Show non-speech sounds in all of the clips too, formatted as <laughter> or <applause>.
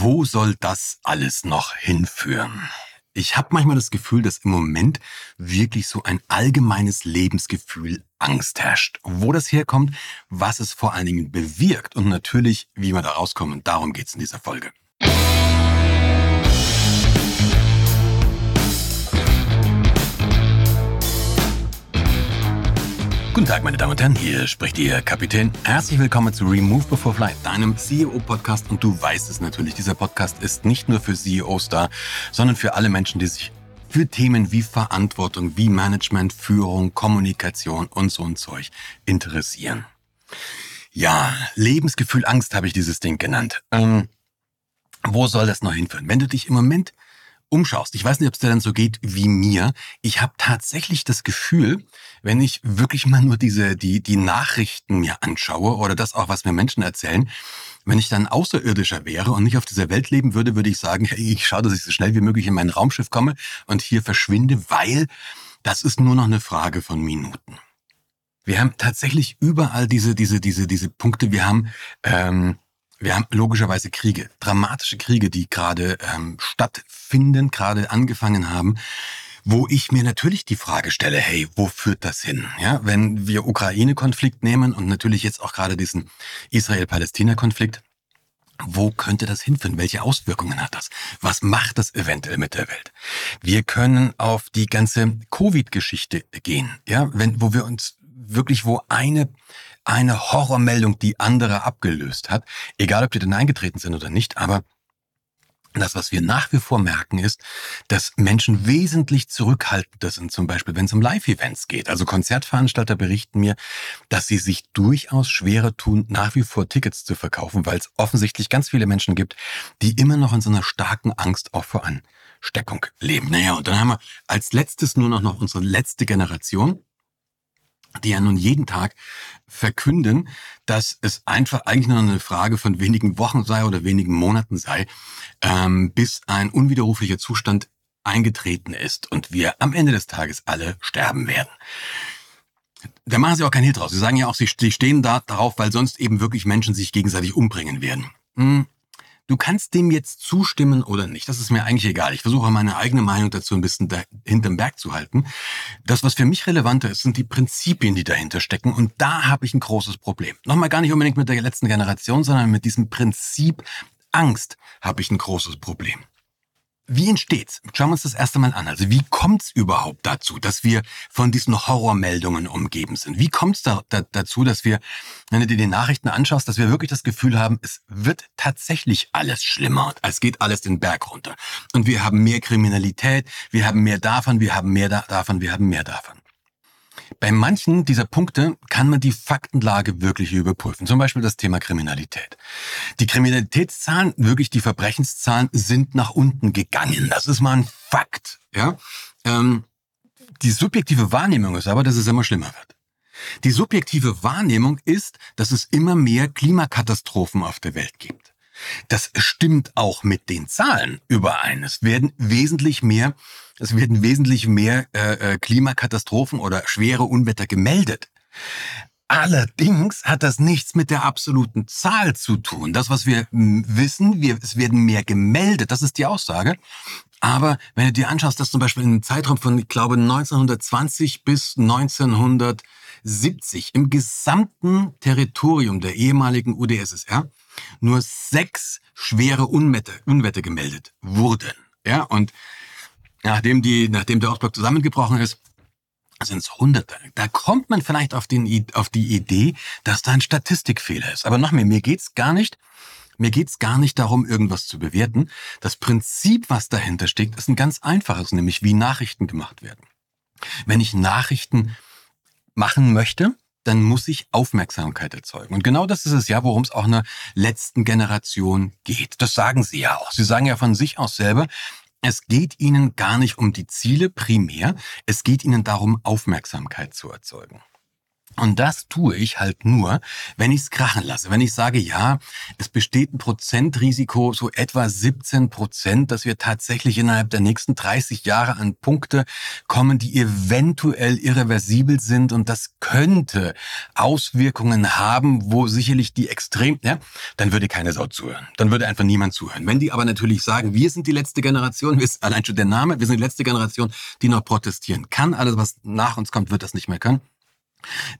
Wo soll das alles noch hinführen? Ich habe manchmal das Gefühl, dass im Moment wirklich so ein allgemeines Lebensgefühl Angst herrscht. Wo das herkommt, was es vor allen Dingen bewirkt und natürlich, wie wir da rauskommen, darum geht's in dieser Folge. Guten Tag, meine Damen und Herren, hier spricht Ihr Kapitän. Herzlich willkommen zu Remove Before Flight, deinem CEO-Podcast. Und du weißt es natürlich, dieser Podcast ist nicht nur für CEOs da, sondern für alle Menschen, die sich für Themen wie Verantwortung, wie Management, Führung, Kommunikation und so ein Zeug interessieren. Ja, Lebensgefühl Angst habe ich dieses Ding genannt. Ähm, wo soll das noch hinführen? Wenn du dich im Moment umschaust, ich weiß nicht, ob es dir dann so geht wie mir, ich habe tatsächlich das Gefühl, wenn ich wirklich mal nur diese, die, die Nachrichten mir anschaue oder das auch, was mir Menschen erzählen, wenn ich dann Außerirdischer wäre und nicht auf dieser Welt leben würde, würde ich sagen, hey, ich schaue, dass ich so schnell wie möglich in mein Raumschiff komme und hier verschwinde, weil das ist nur noch eine Frage von Minuten. Wir haben tatsächlich überall diese, diese, diese, diese Punkte. Wir haben, ähm, wir haben logischerweise Kriege, dramatische Kriege, die gerade ähm, stattfinden, gerade angefangen haben wo ich mir natürlich die Frage stelle, hey, wo führt das hin? Ja, wenn wir Ukraine-Konflikt nehmen und natürlich jetzt auch gerade diesen Israel-Palästina-Konflikt, wo könnte das hinführen? Welche Auswirkungen hat das? Was macht das eventuell mit der Welt? Wir können auf die ganze Covid-Geschichte gehen, ja, wenn, wo wir uns wirklich, wo eine eine Horrormeldung die andere abgelöst hat, egal ob die denn eingetreten sind oder nicht, aber das, was wir nach wie vor merken, ist, dass Menschen wesentlich zurückhaltender sind, zum Beispiel, wenn es um Live-Events geht. Also Konzertveranstalter berichten mir, dass sie sich durchaus schwerer tun, nach wie vor Tickets zu verkaufen, weil es offensichtlich ganz viele Menschen gibt, die immer noch in so einer starken Angst auch vor Ansteckung leben. Naja, und dann haben wir als letztes nur noch, noch unsere letzte Generation, die ja nun jeden Tag verkünden, dass es einfach eigentlich nur eine Frage von wenigen Wochen sei oder wenigen Monaten sei, ähm, bis ein unwiderruflicher Zustand eingetreten ist und wir am Ende des Tages alle sterben werden. Da machen sie auch kein Hehl draus. Sie sagen ja auch, sie stehen da darauf, weil sonst eben wirklich Menschen sich gegenseitig umbringen werden. Hm, Du kannst dem jetzt zustimmen oder nicht. Das ist mir eigentlich egal. Ich versuche meine eigene Meinung dazu ein bisschen hinterm Berg zu halten. Das, was für mich relevanter ist, sind die Prinzipien, die dahinter stecken. Und da habe ich ein großes Problem. Nochmal gar nicht unbedingt mit der letzten Generation, sondern mit diesem Prinzip Angst habe ich ein großes Problem. Wie entsteht's? Schauen wir uns das erste Mal an. Also wie kommt's überhaupt dazu, dass wir von diesen Horrormeldungen umgeben sind? Wie kommt's da, da, dazu, dass wir, wenn du dir die Nachrichten anschaust, dass wir wirklich das Gefühl haben, es wird tatsächlich alles schlimmer, es geht alles den Berg runter. Und wir haben mehr Kriminalität, wir haben mehr davon, wir haben mehr da davon, wir haben mehr davon. Bei manchen dieser Punkte kann man die Faktenlage wirklich überprüfen. Zum Beispiel das Thema Kriminalität. Die Kriminalitätszahlen, wirklich die Verbrechenszahlen sind nach unten gegangen. Das ist mal ein Fakt. Ja? Ähm, die subjektive Wahrnehmung ist aber, dass es immer schlimmer wird. Die subjektive Wahrnehmung ist, dass es immer mehr Klimakatastrophen auf der Welt gibt. Das stimmt auch mit den Zahlen überein. Es werden wesentlich mehr, es werden wesentlich mehr äh, äh, Klimakatastrophen oder schwere Unwetter gemeldet. Allerdings hat das nichts mit der absoluten Zahl zu tun. Das, was wir wissen, wir, es werden mehr gemeldet, das ist die Aussage. Aber wenn du dir anschaust, dass zum Beispiel im Zeitraum von, ich glaube, 1920 bis 1970 im gesamten Territorium der ehemaligen UdSSR nur sechs schwere Unwetter, Unwetter gemeldet wurden. Ja, und nachdem die, nachdem der Ostblock zusammengebrochen ist, sind es Hunderte. Da kommt man vielleicht auf, den, auf die Idee, dass da ein Statistikfehler ist. Aber noch mehr, mir geht's gar nicht, mir geht's gar nicht darum, irgendwas zu bewerten. Das Prinzip, was dahinter steckt, ist ein ganz einfaches, nämlich wie Nachrichten gemacht werden. Wenn ich Nachrichten machen möchte, dann muss ich Aufmerksamkeit erzeugen. Und genau das ist es ja, worum es auch in der letzten Generation geht. Das sagen sie ja auch. Sie sagen ja von sich aus selber, es geht ihnen gar nicht um die Ziele primär, es geht ihnen darum, Aufmerksamkeit zu erzeugen. Und das tue ich halt nur, wenn ich es krachen lasse. Wenn ich sage, ja, es besteht ein Prozentrisiko, so etwa 17 Prozent, dass wir tatsächlich innerhalb der nächsten 30 Jahre an Punkte kommen, die eventuell irreversibel sind und das könnte Auswirkungen haben, wo sicherlich die extrem, ja, dann würde keine Sau zuhören. Dann würde einfach niemand zuhören. Wenn die aber natürlich sagen, wir sind die letzte Generation, wir sind allein schon der Name, wir sind die letzte Generation, die noch protestieren kann, alles was nach uns kommt, wird das nicht mehr können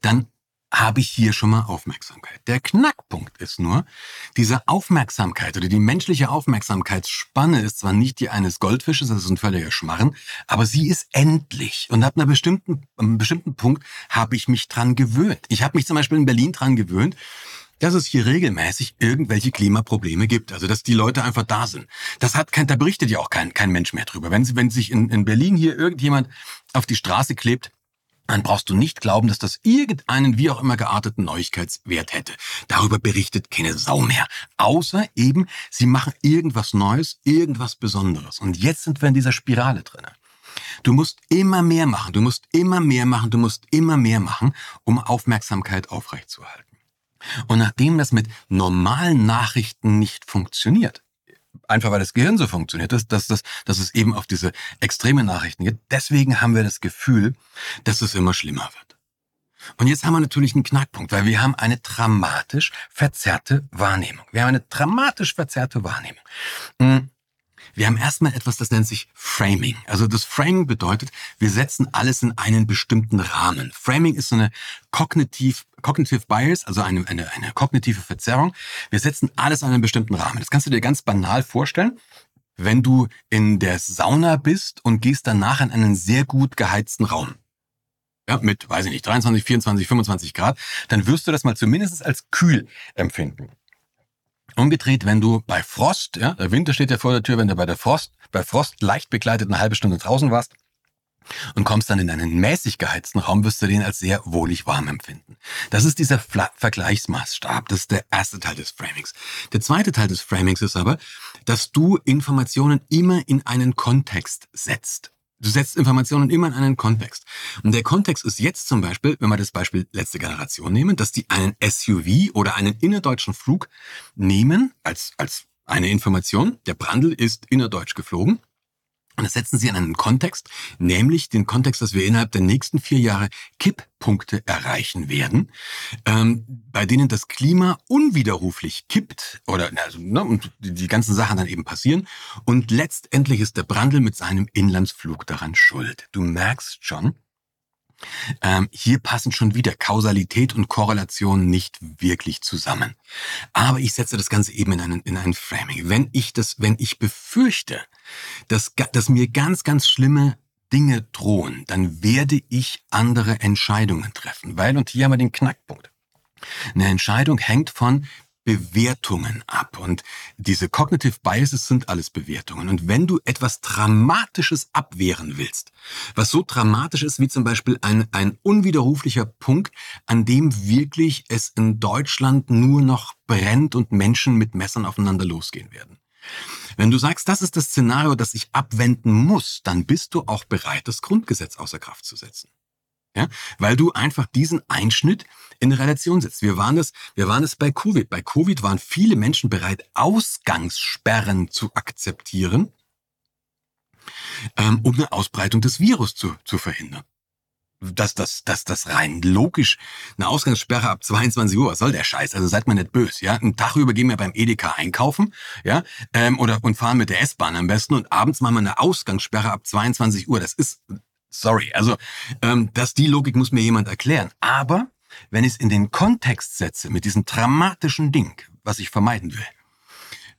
dann habe ich hier schon mal Aufmerksamkeit. Der Knackpunkt ist nur, diese Aufmerksamkeit oder die menschliche Aufmerksamkeitsspanne ist zwar nicht die eines Goldfisches, das ist ein völliger Schmarren, aber sie ist endlich. Und ab einer bestimmten, einem bestimmten Punkt habe ich mich dran gewöhnt. Ich habe mich zum Beispiel in Berlin dran gewöhnt, dass es hier regelmäßig irgendwelche Klimaprobleme gibt. Also, dass die Leute einfach da sind. Das hat kein, da berichtet ja auch kein, kein Mensch mehr drüber. Wenn, wenn sich in, in Berlin hier irgendjemand auf die Straße klebt, dann brauchst du nicht glauben, dass das irgendeinen wie auch immer gearteten Neuigkeitswert hätte. Darüber berichtet keine Sau mehr. Außer eben, sie machen irgendwas Neues, irgendwas Besonderes. Und jetzt sind wir in dieser Spirale drin. Du musst immer mehr machen, du musst immer mehr machen, du musst immer mehr machen, um Aufmerksamkeit aufrechtzuerhalten. Und nachdem das mit normalen Nachrichten nicht funktioniert, einfach weil das Gehirn so funktioniert, dass, dass, dass, dass es eben auf diese extreme Nachrichten geht. Deswegen haben wir das Gefühl, dass es immer schlimmer wird. Und jetzt haben wir natürlich einen Knackpunkt, weil wir haben eine dramatisch verzerrte Wahrnehmung. Wir haben eine dramatisch verzerrte Wahrnehmung. Wir haben erstmal etwas, das nennt sich Framing. Also das Framing bedeutet, wir setzen alles in einen bestimmten Rahmen. Framing ist so eine kognitiv, cognitive bias, also eine, eine, eine kognitive Verzerrung. Wir setzen alles in einen bestimmten Rahmen. Das kannst du dir ganz banal vorstellen. Wenn du in der Sauna bist und gehst danach in einen sehr gut geheizten Raum, ja, mit, weiß ich nicht, 23, 24, 25 Grad, dann wirst du das mal zumindest als kühl empfinden. Umgedreht, wenn du bei Frost, ja, der Winter steht ja vor der Tür, wenn du bei der Frost, bei Frost leicht begleitet eine halbe Stunde draußen warst und kommst dann in einen mäßig geheizten Raum, wirst du den als sehr wohlig warm empfinden. Das ist dieser Fla Vergleichsmaßstab. Das ist der erste Teil des Framings. Der zweite Teil des Framings ist aber, dass du Informationen immer in einen Kontext setzt. Du setzt Informationen immer in einen Kontext. Und der Kontext ist jetzt zum Beispiel, wenn wir das Beispiel letzte Generation nehmen, dass die einen SUV oder einen innerdeutschen Flug nehmen als, als eine Information. Der Brandl ist innerdeutsch geflogen. Und das setzen sie in einen Kontext, nämlich den Kontext, dass wir innerhalb der nächsten vier Jahre Kipppunkte erreichen werden, ähm, bei denen das Klima unwiderruflich kippt oder also, ne, und die ganzen Sachen dann eben passieren. Und letztendlich ist der Brandl mit seinem Inlandsflug daran schuld. Du merkst schon, ähm, hier passen schon wieder Kausalität und Korrelation nicht wirklich zusammen. Aber ich setze das Ganze eben in einen, in einen Framing. Wenn ich das, wenn ich befürchte, dass, dass mir ganz, ganz schlimme Dinge drohen, dann werde ich andere Entscheidungen treffen. Weil, und hier haben wir den Knackpunkt. Eine Entscheidung hängt von Bewertungen ab. Und diese Cognitive Biases sind alles Bewertungen. Und wenn du etwas Dramatisches abwehren willst, was so dramatisch ist wie zum Beispiel ein, ein unwiderruflicher Punkt, an dem wirklich es in Deutschland nur noch brennt und Menschen mit Messern aufeinander losgehen werden. Wenn du sagst, das ist das Szenario, das ich abwenden muss, dann bist du auch bereit, das Grundgesetz außer Kraft zu setzen. Ja? Weil du einfach diesen Einschnitt in Relation setzt. Wir waren es, wir waren es bei Covid. Bei Covid waren viele Menschen bereit, Ausgangssperren zu akzeptieren, ähm, um eine Ausbreitung des Virus zu, zu verhindern. Dass das, dass das rein logisch eine Ausgangssperre ab 22 Uhr, was soll der Scheiß? Also seid mal nicht böse, ja. Einen Tag über gehen wir beim Edeka einkaufen, ja, ähm, oder und fahren mit der S-Bahn am besten und abends machen wir eine Ausgangssperre ab 22 Uhr. Das ist Sorry, also ähm, dass die Logik muss mir jemand erklären. Aber wenn ich es in den Kontext setze mit diesem dramatischen Ding, was ich vermeiden will,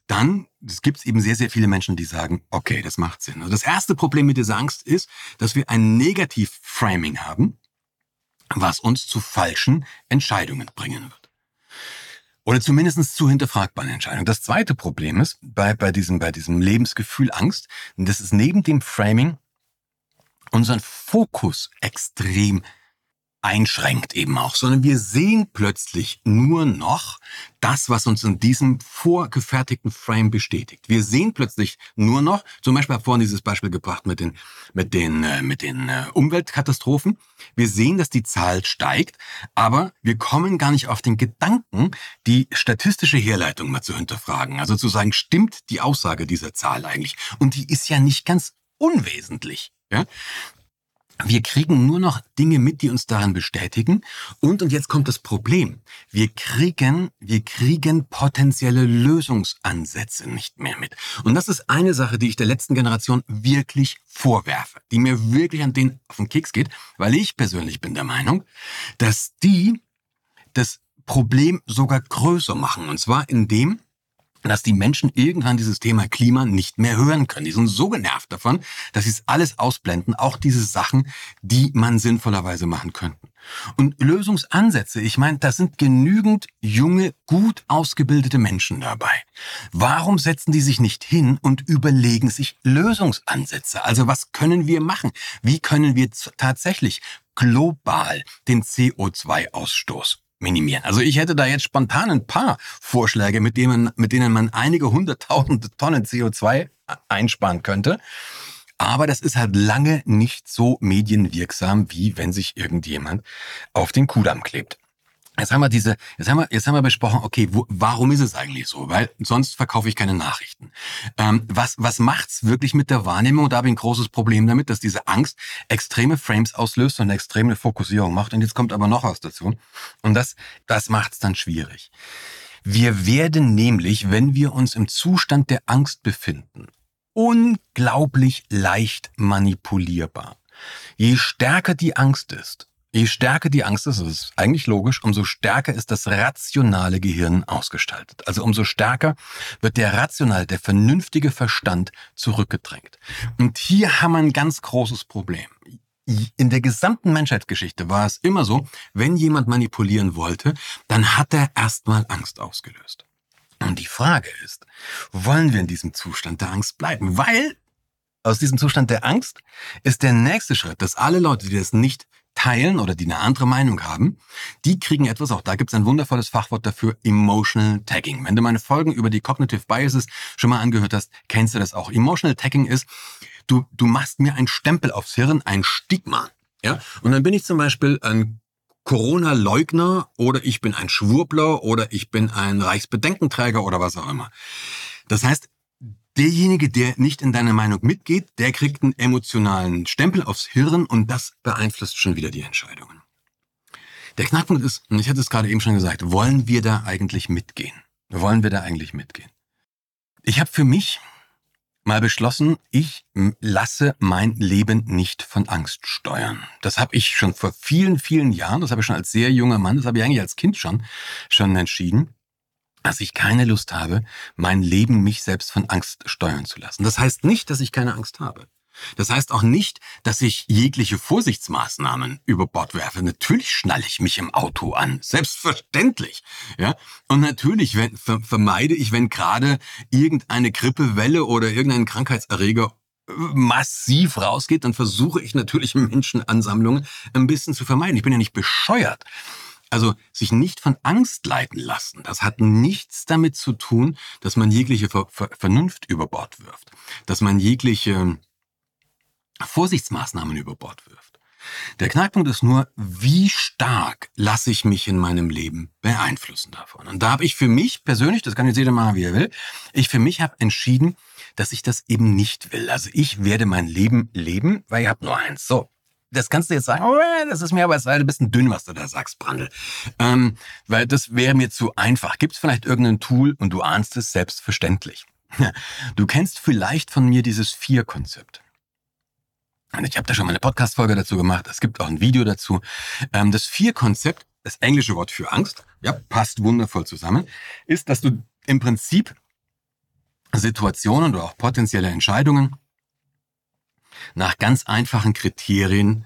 dann gibt es eben sehr, sehr viele Menschen, die sagen, okay, das macht Sinn. Also das erste Problem mit dieser Angst ist, dass wir ein Negativ-Framing haben, was uns zu falschen Entscheidungen bringen wird. Oder zumindest zu hinterfragbaren Entscheidungen. Das zweite Problem ist bei, bei, diesem, bei diesem Lebensgefühl Angst, das ist neben dem Framing unseren Fokus extrem einschränkt eben auch, sondern wir sehen plötzlich nur noch das, was uns in diesem vorgefertigten Frame bestätigt. Wir sehen plötzlich nur noch, zum Beispiel habe vorhin dieses Beispiel gebracht mit den, mit den, äh, mit den äh, Umweltkatastrophen. Wir sehen, dass die Zahl steigt, aber wir kommen gar nicht auf den Gedanken, die statistische Herleitung mal zu hinterfragen. Also zu sagen, stimmt die Aussage dieser Zahl eigentlich? Und die ist ja nicht ganz unwesentlich. Ja? Wir kriegen nur noch Dinge mit, die uns daran bestätigen. Und, und jetzt kommt das Problem. Wir kriegen, wir kriegen potenzielle Lösungsansätze nicht mehr mit. Und das ist eine Sache, die ich der letzten Generation wirklich vorwerfe, die mir wirklich an den auf den Keks geht, weil ich persönlich bin der Meinung, dass die das Problem sogar größer machen. Und zwar indem, dass die Menschen irgendwann dieses Thema Klima nicht mehr hören können. Die sind so genervt davon, dass sie es alles ausblenden, auch diese Sachen, die man sinnvollerweise machen könnten. Und Lösungsansätze, ich meine, da sind genügend junge, gut ausgebildete Menschen dabei. Warum setzen die sich nicht hin und überlegen sich Lösungsansätze? Also was können wir machen? Wie können wir tatsächlich global den CO2-Ausstoß minimieren. Also ich hätte da jetzt spontan ein paar Vorschläge, mit denen, mit denen man einige hunderttausende Tonnen CO2 einsparen könnte. Aber das ist halt lange nicht so medienwirksam, wie wenn sich irgendjemand auf den Kudamm klebt. Jetzt haben wir diese, jetzt haben wir, jetzt haben wir besprochen, okay, wo, warum ist es eigentlich so? Weil sonst verkaufe ich keine Nachrichten. Ähm, was, was macht's wirklich mit der Wahrnehmung? Und da habe ich ein großes Problem damit, dass diese Angst extreme Frames auslöst und eine extreme Fokussierung macht. Und jetzt kommt aber noch was dazu. Und das, das macht's dann schwierig. Wir werden nämlich, wenn wir uns im Zustand der Angst befinden, unglaublich leicht manipulierbar. Je stärker die Angst ist, Je stärker die Angst ist, das ist eigentlich logisch, umso stärker ist das rationale Gehirn ausgestaltet. Also umso stärker wird der rational, der vernünftige Verstand zurückgedrängt. Und hier haben wir ein ganz großes Problem. In der gesamten Menschheitsgeschichte war es immer so, wenn jemand manipulieren wollte, dann hat er erstmal Angst ausgelöst. Und die Frage ist, wollen wir in diesem Zustand der Angst bleiben? Weil aus diesem Zustand der Angst ist der nächste Schritt, dass alle Leute, die das nicht teilen oder die eine andere Meinung haben, die kriegen etwas, auch da gibt es ein wundervolles Fachwort dafür, Emotional Tagging. Wenn du meine Folgen über die Cognitive Biases schon mal angehört hast, kennst du das auch. Emotional Tagging ist, du, du machst mir einen Stempel aufs Hirn, ein Stigma. Ja? Und dann bin ich zum Beispiel ein Corona-Leugner oder ich bin ein Schwurbler oder ich bin ein Reichsbedenkenträger oder was auch immer. Das heißt, derjenige, der nicht in deiner Meinung mitgeht, der kriegt einen emotionalen Stempel aufs Hirn und das beeinflusst schon wieder die Entscheidungen. Der Knackpunkt ist, und ich hatte es gerade eben schon gesagt, wollen wir da eigentlich mitgehen? Wollen wir da eigentlich mitgehen? Ich habe für mich mal beschlossen, ich lasse mein Leben nicht von Angst steuern. Das habe ich schon vor vielen, vielen Jahren, das habe ich schon als sehr junger Mann, das habe ich eigentlich als Kind schon, schon entschieden dass ich keine Lust habe, mein Leben mich selbst von Angst steuern zu lassen. Das heißt nicht, dass ich keine Angst habe. Das heißt auch nicht, dass ich jegliche Vorsichtsmaßnahmen über Bord werfe. Natürlich schnalle ich mich im Auto an. Selbstverständlich. Ja. Und natürlich wenn, ver, vermeide ich, wenn gerade irgendeine Grippewelle oder irgendein Krankheitserreger äh, massiv rausgeht, dann versuche ich natürlich Menschenansammlungen ein bisschen zu vermeiden. Ich bin ja nicht bescheuert. Also sich nicht von Angst leiten lassen, das hat nichts damit zu tun, dass man jegliche Ver Ver Vernunft über Bord wirft, dass man jegliche Vorsichtsmaßnahmen über Bord wirft. Der Knackpunkt ist nur, wie stark lasse ich mich in meinem Leben beeinflussen davon. Und da habe ich für mich persönlich, das kann jetzt jeder machen, wie er will, ich für mich habe entschieden, dass ich das eben nicht will. Also ich werde mein Leben leben, weil ich habe nur eins. So, das kannst du jetzt sagen, oh, das ist mir aber ein bisschen dünn, was du da sagst, Brandl. Ähm, weil das wäre mir zu einfach. Gibt es vielleicht irgendein Tool und du ahnst es selbstverständlich. <laughs> Du kennst vielleicht von mir dieses Vier-Konzept. Ich habe da schon mal eine Podcast-Folge dazu gemacht. Es gibt auch ein Video dazu. Ähm, das Vier-Konzept, das englische Wort für Angst, ja, passt wundervoll zusammen, ist, dass du im Prinzip Situationen oder auch potenzielle Entscheidungen nach ganz einfachen Kriterien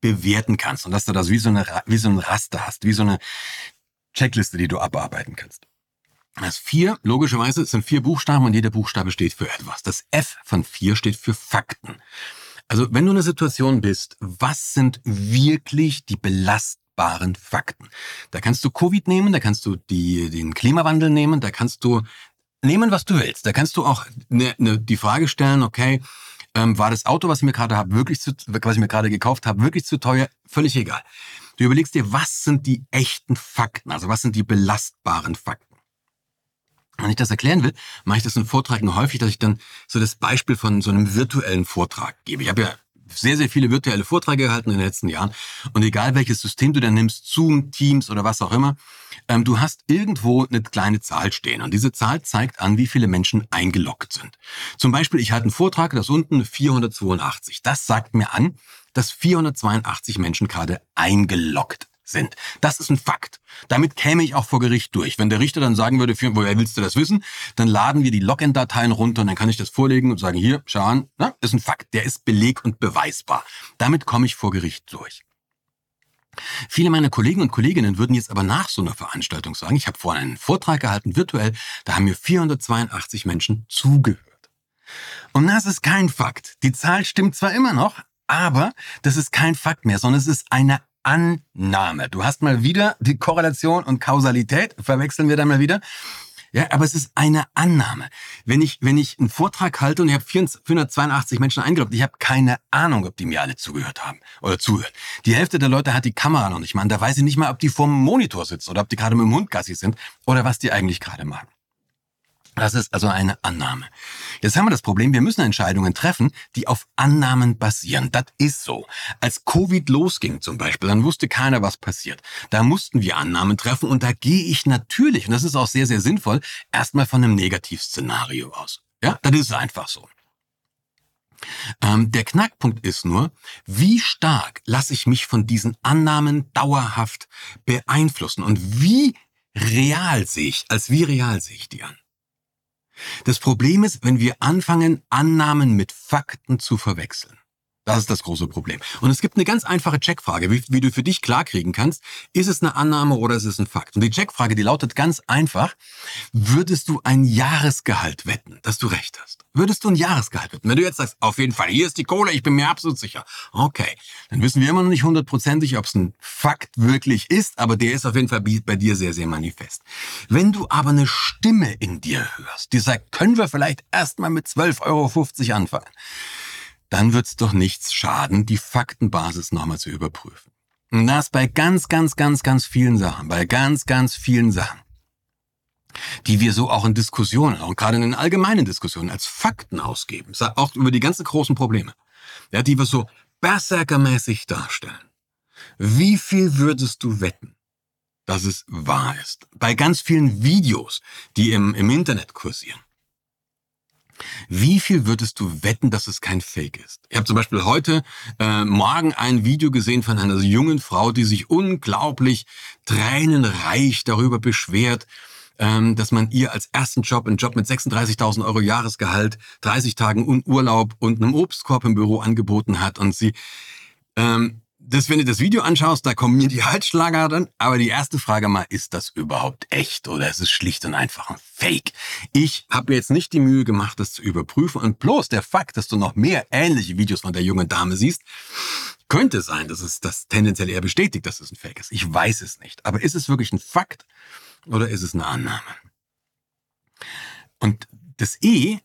bewerten kannst und dass du das wie so, eine, wie so ein Raster hast, wie so eine Checkliste, die du abarbeiten kannst. Das vier, logischerweise, sind vier Buchstaben und jeder Buchstabe steht für etwas. Das F von vier steht für Fakten. Also wenn du in einer Situation bist, was sind wirklich die belastbaren Fakten? Da kannst du Covid nehmen, da kannst du die, den Klimawandel nehmen, da kannst du nehmen, was du willst. Da kannst du auch ne, ne, die Frage stellen, okay, ähm, war das Auto, was ich mir gerade habe, wirklich zu, was ich mir gerade gekauft habe, wirklich zu teuer? Völlig egal. Du überlegst dir, was sind die echten Fakten? Also was sind die belastbaren Fakten? Wenn ich das erklären will, mache ich das in Vorträgen häufig, dass ich dann so das Beispiel von so einem virtuellen Vortrag gebe. Ich habe ja sehr, sehr viele virtuelle Vorträge gehalten in den letzten Jahren. Und egal welches System du dann nimmst, Zoom, Teams oder was auch immer, ähm, du hast irgendwo eine kleine Zahl stehen. Und diese Zahl zeigt an, wie viele Menschen eingeloggt sind. Zum Beispiel, ich halte einen Vortrag, das unten 482. Das sagt mir an, dass 482 Menschen gerade eingeloggt sind. Das ist ein Fakt. Damit käme ich auch vor Gericht durch. Wenn der Richter dann sagen würde, woher willst du das wissen, dann laden wir die Login-Dateien runter und dann kann ich das vorlegen und sagen, hier, schau an, na, ist ein Fakt, der ist beleg- und beweisbar. Damit komme ich vor Gericht durch. Viele meiner Kollegen und Kolleginnen würden jetzt aber nach so einer Veranstaltung sagen, ich habe vorhin einen Vortrag gehalten, virtuell, da haben mir 482 Menschen zugehört. Und das ist kein Fakt. Die Zahl stimmt zwar immer noch, aber das ist kein Fakt mehr, sondern es ist eine Annahme. Du hast mal wieder die Korrelation und Kausalität, verwechseln wir da mal wieder. Ja, aber es ist eine Annahme. Wenn ich, wenn ich einen Vortrag halte und ich habe 482 Menschen eingeloggt, ich habe keine Ahnung, ob die mir alle zugehört haben oder zuhören. Die Hälfte der Leute hat die Kamera noch nicht mal. Da weiß ich nicht mal, ob die vorm Monitor sitzen oder ob die gerade mit dem Hund Gassi sind oder was die eigentlich gerade machen. Das ist also eine Annahme. Jetzt haben wir das Problem, wir müssen Entscheidungen treffen, die auf Annahmen basieren. Das ist so. Als Covid losging zum Beispiel, dann wusste keiner, was passiert. Da mussten wir Annahmen treffen und da gehe ich natürlich, und das ist auch sehr, sehr sinnvoll, erstmal von einem Negativszenario aus. Ja, das ist einfach so. Ähm, der Knackpunkt ist nur, wie stark lasse ich mich von diesen Annahmen dauerhaft beeinflussen und wie real sehe ich, als wie real sehe ich die an? Das Problem ist, wenn wir anfangen, Annahmen mit Fakten zu verwechseln. Das ist das große Problem. Und es gibt eine ganz einfache Checkfrage, wie, wie, du für dich klarkriegen kannst, ist es eine Annahme oder ist es ein Fakt? Und die Checkfrage, die lautet ganz einfach, würdest du ein Jahresgehalt wetten, dass du recht hast? Würdest du ein Jahresgehalt wetten? Wenn du jetzt sagst, auf jeden Fall, hier ist die Kohle, ich bin mir absolut sicher. Okay, dann wissen wir immer noch nicht hundertprozentig, ob es ein Fakt wirklich ist, aber der ist auf jeden Fall bei dir sehr, sehr manifest. Wenn du aber eine Stimme in dir hörst, die sagt, können wir vielleicht erstmal mit 12,50 Euro anfangen, dann wird's doch nichts schaden, die Faktenbasis nochmal zu überprüfen. Und das bei ganz, ganz, ganz, ganz vielen Sachen, bei ganz, ganz vielen Sachen, die wir so auch in Diskussionen, auch gerade in den allgemeinen Diskussionen als Fakten ausgeben, auch über die ganzen großen Probleme, ja, die wir so berserkermäßig darstellen. Wie viel würdest du wetten, dass es wahr ist? Bei ganz vielen Videos, die im, im Internet kursieren. Wie viel würdest du wetten, dass es kein Fake ist? Ich habe zum Beispiel heute äh, Morgen ein Video gesehen von einer jungen Frau, die sich unglaublich tränenreich darüber beschwert, ähm, dass man ihr als ersten Job, einen Job mit 36.000 Euro Jahresgehalt, 30 Tagen Urlaub und einem Obstkorb im Büro angeboten hat und sie ähm, das, wenn du das Video anschaust, da kommen mir die <laughs> Halsschlagader. Aber die erste Frage mal, ist das überhaupt echt oder ist es schlicht und einfach ein Fake? Ich habe mir jetzt nicht die Mühe gemacht, das zu überprüfen. Und bloß der Fakt, dass du noch mehr ähnliche Videos von der jungen Dame siehst, könnte sein, dass es das tendenziell eher bestätigt, dass es ein Fake ist. Ich weiß es nicht. Aber ist es wirklich ein Fakt oder ist es eine Annahme? Und das E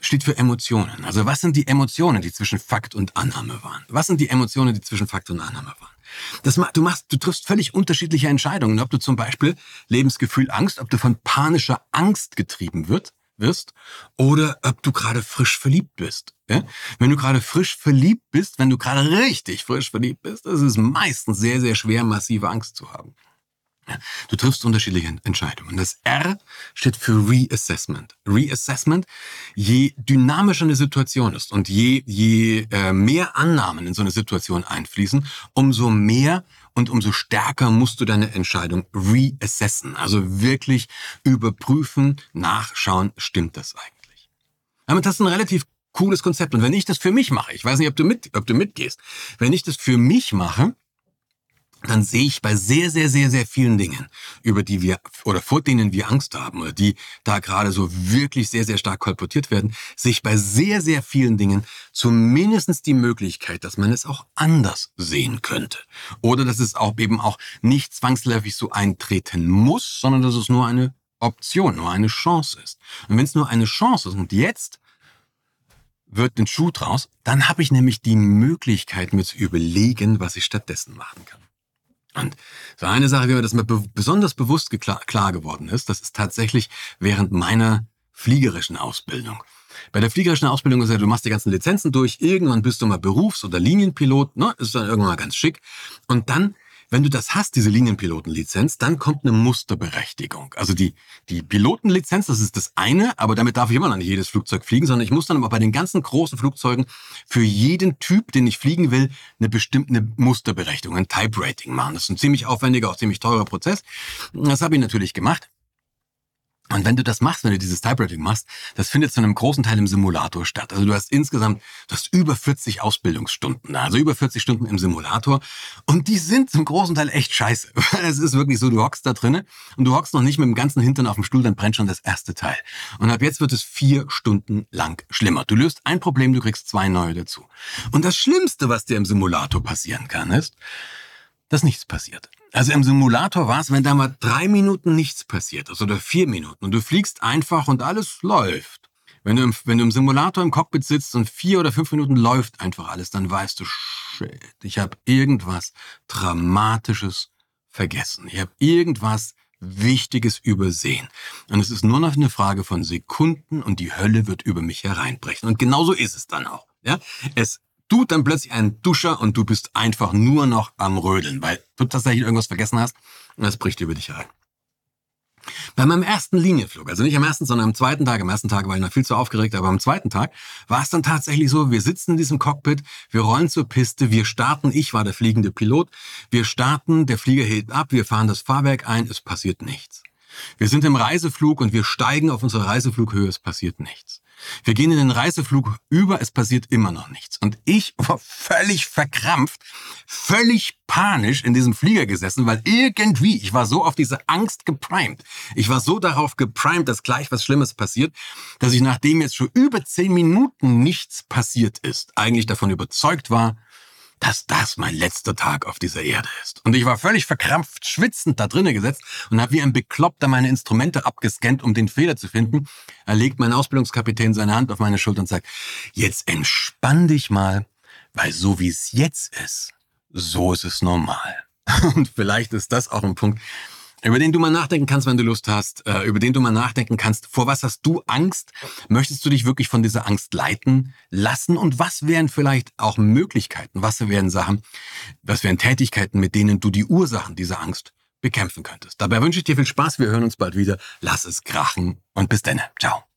steht für Emotionen. Also was sind die Emotionen, die zwischen Fakt und Annahme waren? Was sind die Emotionen, die zwischen Fakt und Annahme waren? Das, du machst, du triffst völlig unterschiedliche Entscheidungen. Ob du zum Beispiel Lebensgefühl Angst, ob du von panischer Angst getrieben wird, wirst oder ob du gerade frisch verliebt bist. Ja? Wenn du gerade frisch verliebt bist, wenn du gerade richtig frisch verliebt bist, ist es meistens sehr, sehr schwer, massive Angst zu haben. Du triffst unterschiedliche Entscheidungen. Das R steht für Reassessment. Reassessment, je dynamischer eine Situation ist und je, je äh, mehr Annahmen in so eine Situation einfließen, umso mehr und umso stärker musst du deine Entscheidung reassessen. Also wirklich überprüfen, nachschauen, stimmt das eigentlich? Damit hast du ein relativ cooles Konzept. Und wenn ich das für mich mache, ich weiß nicht, ob du, mit, ob du mitgehst, wenn ich das für mich mache, dann sehe ich bei sehr, sehr, sehr, sehr vielen Dingen, über die wir oder vor denen wir Angst haben oder die da gerade so wirklich sehr, sehr stark kolportiert werden, sehe ich bei sehr, sehr vielen Dingen zumindestens die Möglichkeit, dass man es auch anders sehen könnte. Oder dass es auch eben auch nicht zwangsläufig so eintreten muss, sondern dass es nur eine Option, nur eine Chance ist. Und wenn es nur eine Chance ist und jetzt wird ein Schuh draus, dann habe ich nämlich die Möglichkeit, mir zu überlegen, was ich stattdessen machen kann. Und so eine Sache, wie mir das mal be besonders bewusst klar geworden ist, das ist tatsächlich während meiner fliegerischen Ausbildung. Bei der fliegerischen Ausbildung ist ja, du machst die ganzen Lizenzen durch, irgendwann bist du mal Berufs- oder Linienpilot, ne? ist dann irgendwann mal ganz schick. Und dann wenn du das hast, diese Linienpilotenlizenz, dann kommt eine Musterberechtigung. Also die, die Pilotenlizenz, das ist das eine, aber damit darf ich immer noch nicht jedes Flugzeug fliegen, sondern ich muss dann aber bei den ganzen großen Flugzeugen für jeden Typ, den ich fliegen will, eine bestimmte Musterberechtigung, ein Type Rating machen. Das ist ein ziemlich aufwendiger, auch ziemlich teurer Prozess. Das habe ich natürlich gemacht. Und wenn du das machst, wenn du dieses Typewriting machst, das findet zu einem großen Teil im Simulator statt. Also du hast insgesamt, du hast über 40 Ausbildungsstunden, also über 40 Stunden im Simulator. Und die sind zum großen Teil echt scheiße. <laughs> Es ist wirklich so, du hockst da drinnen und du hockst noch nicht mit dem ganzen Hintern auf dem Stuhl, dann brennt schon das erste Teil. Und ab jetzt wird es vier Stunden lang schlimmer. Du löst ein Problem, du kriegst zwei neue dazu. Und das Schlimmste, was dir im Simulator passieren kann, ist, dass nichts passiert. Also im Simulator war es, wenn da mal drei Minuten nichts passiert ist oder vier Minuten und du fliegst einfach und alles läuft. Wenn du, im, wenn du im Simulator im Cockpit sitzt und vier oder fünf Minuten läuft einfach alles, dann weißt du, shit, ich habe irgendwas Dramatisches vergessen. Ich habe irgendwas Wichtiges übersehen. Und es ist nur noch eine Frage von Sekunden und die Hölle wird über mich hereinbrechen. Und genauso ist es dann auch. Ja, es du dann plötzlich einen Duscher und du bist einfach nur noch am Rödeln, weil du tatsächlich irgendwas vergessen hast und das bricht über dich rein. Bei meinem ersten Linienflug, also nicht am ersten, sondern am zweiten Tag, am ersten Tag war ich noch viel zu aufgeregt, aber am zweiten Tag war es dann tatsächlich so, wir sitzen in diesem Cockpit, wir rollen zur Piste, wir starten, ich war der fliegende Pilot, wir starten, der Flieger hebt ab, wir fahren das Fahrwerk ein, es passiert nichts. Wir sind im Reiseflug und wir steigen auf unsere Reiseflughöhe, es passiert nichts. Wir gehen in den Reiseflug über, es passiert immer noch nichts. Und ich war völlig verkrampft, völlig panisch in diesem Flieger gesessen, weil irgendwie, ich war so auf diese Angst geprimed. Ich war so darauf geprimed, dass gleich was Schlimmes passiert, dass ich nachdem jetzt schon über zehn Minuten nichts passiert ist, eigentlich davon überzeugt war, dass das mein letzter Tag auf dieser Erde ist. Und ich war völlig verkrampft, schwitzend da drinnen gesetzt und habe wie ein Bekloppter meine Instrumente abgescannt, um den Fehler zu finden. Er legt mein Ausbildungskapitän seine Hand auf meine Schulter und sagt, jetzt entspann dich mal, weil so wie es jetzt ist, so ist es normal. <laughs> Und vielleicht ist das auch ein Punkt, über den du mal nachdenken kannst, wenn du Lust hast, äh, über den du mal nachdenken kannst, vor was hast du Angst? Möchtest du dich wirklich von dieser Angst leiten lassen? Und was wären vielleicht auch Möglichkeiten? Was wären Sachen, was wären Tätigkeiten, mit denen du die Ursachen dieser Angst bekämpfen könntest? Dabei wünsche ich dir viel Spaß. Wir hören uns bald wieder. Lass es krachen und bis dann. Ciao.